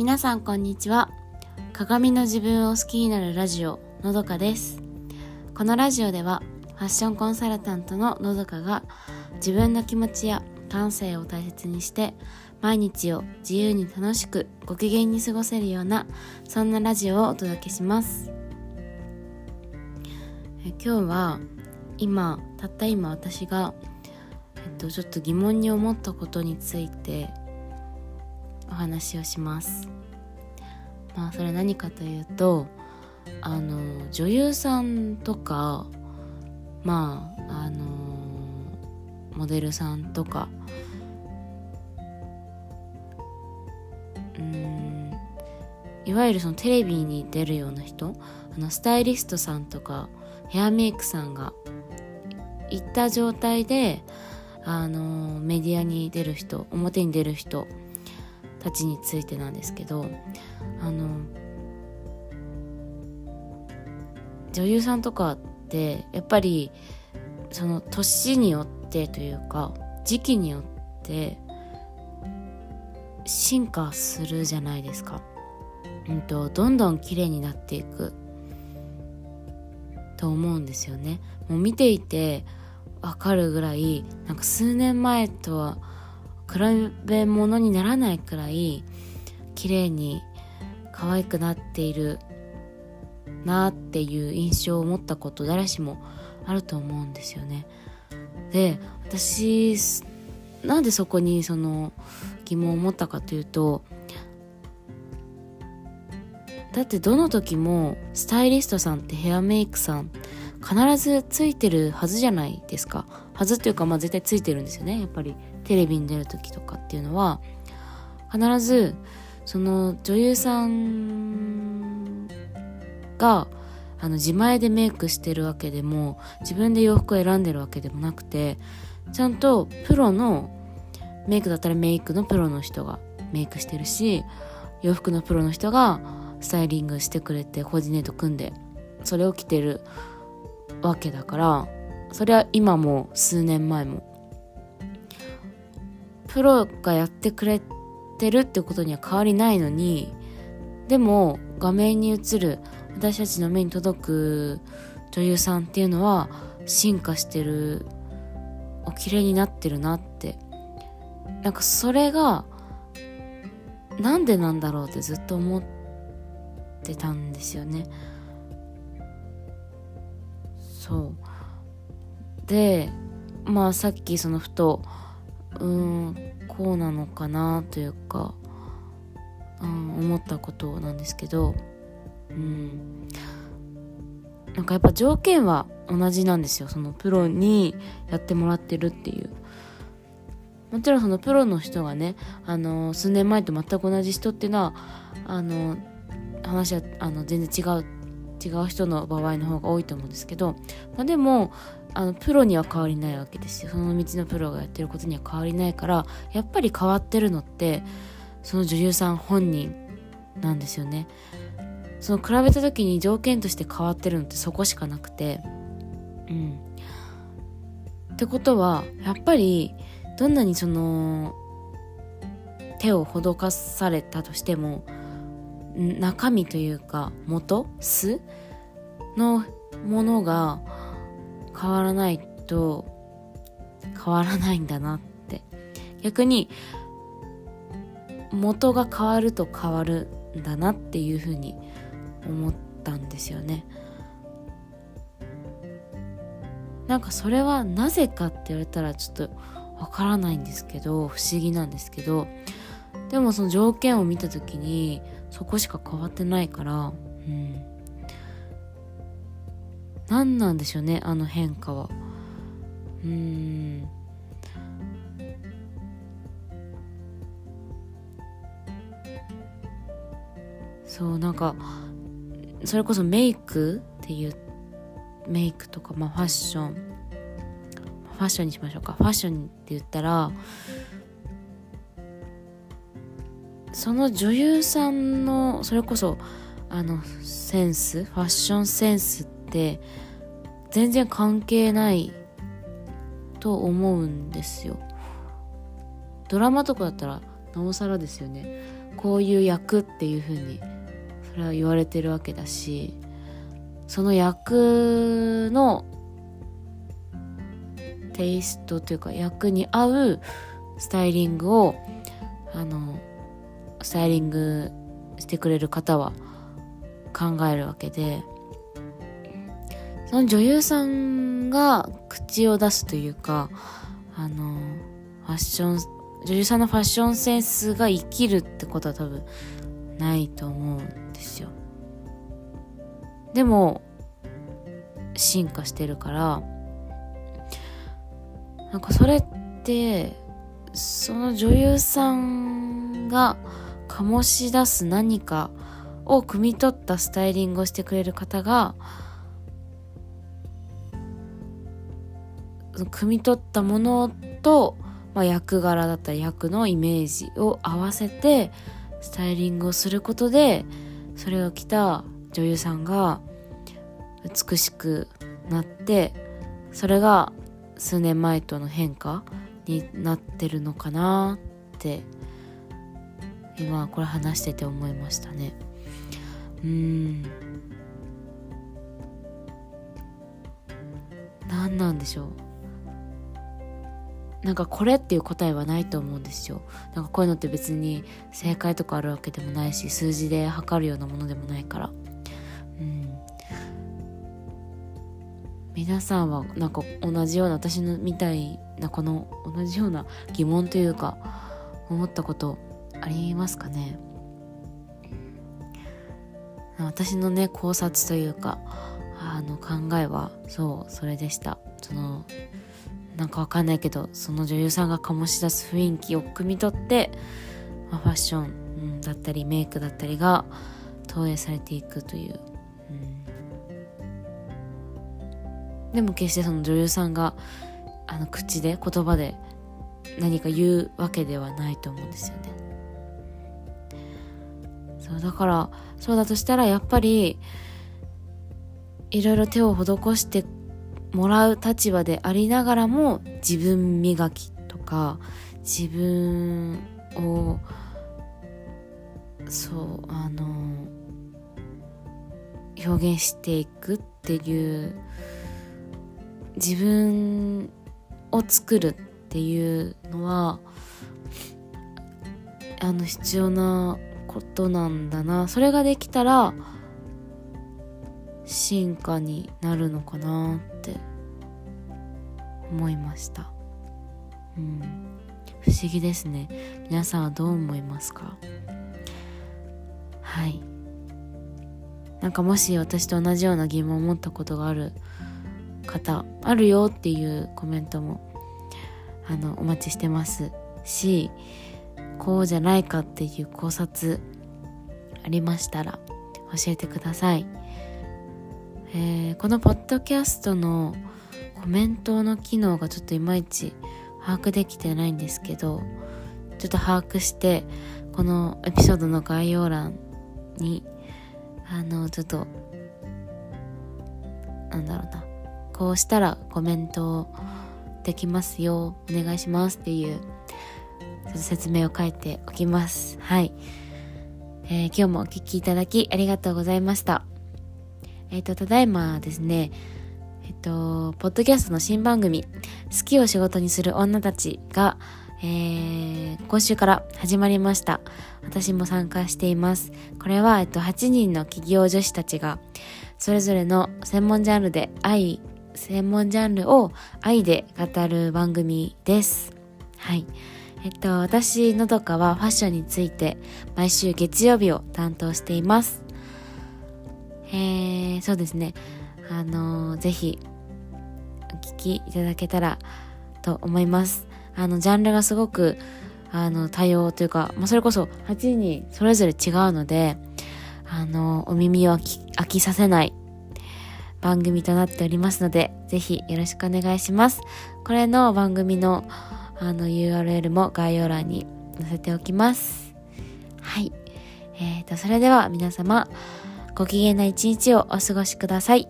皆さんこんにちは。鏡の自分を好きになるラジオのどかです。このラジオではファッションコンサルタントののどかが自分の気持ちや感性を大切にして毎日を自由に楽しくご機嫌に過ごせるようなそんなラジオをお届けします。え今日は今たった今私が、えっと、ちょっと疑問に思ったことについてお話をします。まあそれは何かというとあの女優さんとかまああのモデルさんとかうんいわゆるそのテレビに出るような人あのスタイリストさんとかヘアメイクさんが行った状態であのメディアに出る人表に出る人たちについてなんですけどあの女優さんとかってやっぱりその年によってというか時期によって進化するじゃないですか、うんと、どんどん綺麗になっていく。と思うんですよね。もう見ていてわかるぐらいなんか数年前とは比べ物にならないくらい綺麗に可愛くなっているなっていう印象を持ったこと誰しもあると思うんですよね。で私なんでそこにその疑問を持ったかというとだってどの時もスタイリストさんってヘアメイクさん必ずついてるはずじゃないですかはずっていうかまあ絶対ついてるんですよねやっぱりテレビに出る時とかっていうのは必ずその女優さんがあの自前でメイクしてるわけでも自分で洋服を選んでるわけでもなくてちゃんとプロのメイクだったらメイクのプロの人がメイクしてるし洋服のプロの人がスタイリングしてくれてコーディネート組んでそれを着てるわけだからそれは今も数年前もプロがやってくれてるってことには変わりないのにでも画面に映る私たちの目に届く女優さんっていうのは進化してるお綺麗になってるなって。なんかそれがなんでなんだろうってずっと思ってたんですよね。そう。でまあさっきそのふとうんこうなのかなというか、うん、思ったことなんですけどうん。なんかやっぱ条件は同じなんですよそのプロにやってもらってるっていう。もちろんそのプロの人がねあの数年前と全く同じ人っていうのはあの話はあの全然違う違う人の場合の方が多いと思うんですけど、まあ、でもあのプロには変わりないわけですよ。その道のプロがやってることには変わりないからやっぱり変わってるのってその女優さん本人なんですよね。その比べた時に条件として変わってるのってそこしかなくて。うん。ってことはやっぱりどんなにその手を施されたとしても中身というか元素のものが変わらないと変わらないんだなって。逆に元が変わると変わるんだなっていうふうに思ったんですよね。なんかそれはなぜかって言われたらちょっとわからないんですけど不思議なんですけどでもその条件を見た時にそこしか変わってないからうん。何なんでしょうねあの変化は。うん。そうなんかそれこそメイクっていうメイクとか、まあ、ファッション。ファッションにしましょうか。ファッションって言ったらその女優さんのそれこそあのセンス？ファッションセンスってって全然関係ないと思うんですよ。ドラマとかだったらなおさらですよね。こういう役っていう風にそれは言われてるわけだしその役のテイストというか役に合うスタイリングをあのスタイリングしてくれる方は考えるわけでその女優さんが口を出すというかあのファッション女優さんのファッションセンスが生きるってことは多分ないと思うんですよ。でも進化してるからなんかそれってその女優さんが醸し出す何かを汲み取ったスタイリングをしてくれる方が汲み取ったものと、まあ、役柄だったり役のイメージを合わせてスタイリングをすることでそれを着た女優さんが美しくなってそれが数年前との変化になってるのかなって今これ話してて思いましたね。うん。何なんでしょう？なんかこれっていう答えはないと思うんですよ。なんかこういうのって別に正解とかあるわけでもないし数字で測るようなものでもないから。うん。皆さんはなんか同じような私のみたいなこの同じような疑問というか思ったことありますかね？私のね考察というかあの考えはそうそれでした。そのなんかわかんないけどその女優さんが醸し出す雰囲気を汲み取って、まあ、ファッション、だったりメイクだったりが投影されていくという、うん、でも決してその女優さんがあの口で言葉で何か言うわけではないと思うんですよね。そうだからそうだとしたらやっぱりいろいろ手を施してもらう立場でありながらも自分磨きとか自分をそうあの表現していくっていう自分を作るっていうのはあの必要なことなんだな。それができたら進化になるのかなって思いました。うん。不思議ですね。皆さんはどう思いますか？はい。なんかもし私と同じような疑問を持ったことがある方あるよっていうコメントもあのお待ちしてます。しこうじゃないかっていう考察ありましたら教えてください、えー、このポッドキャストのコメントの機能がちょっといまいち把握できてないんですけどちょっと把握してこのエピソードの概要欄にあのちょっとなんだろうなこうしたらコメントできますよお願いしますっていうちょっと説明を書いておきます。はい。えー、今日もお聴きいただきありがとうございました。えっ、ー、と、ただいまですね、えっ、ー、と、ポッドキャストの新番組、好きを仕事にする女たちが、えー、今週から始まりました。私も参加しています。これは、えっと、8人の企業女子たちが、それぞれの専門ジャンルで愛、専門ジャンルを愛で語る番組です。はい。えっと、私、のどかはファッションについて毎週月曜日を担当しています。えー、そうですね。あのー、ぜひ、お聞きいただけたらと思います。あの、ジャンルがすごく、あの、多様というか、まあ、それこそ8人それぞれ違うので、あの、お耳を飽きさせない番組となっておりますので、ぜひよろしくお願いします。これの番組のあの URL も概要欄に載せておきます。はい。えーと、それでは皆様、ご機嫌な一日をお過ごしください。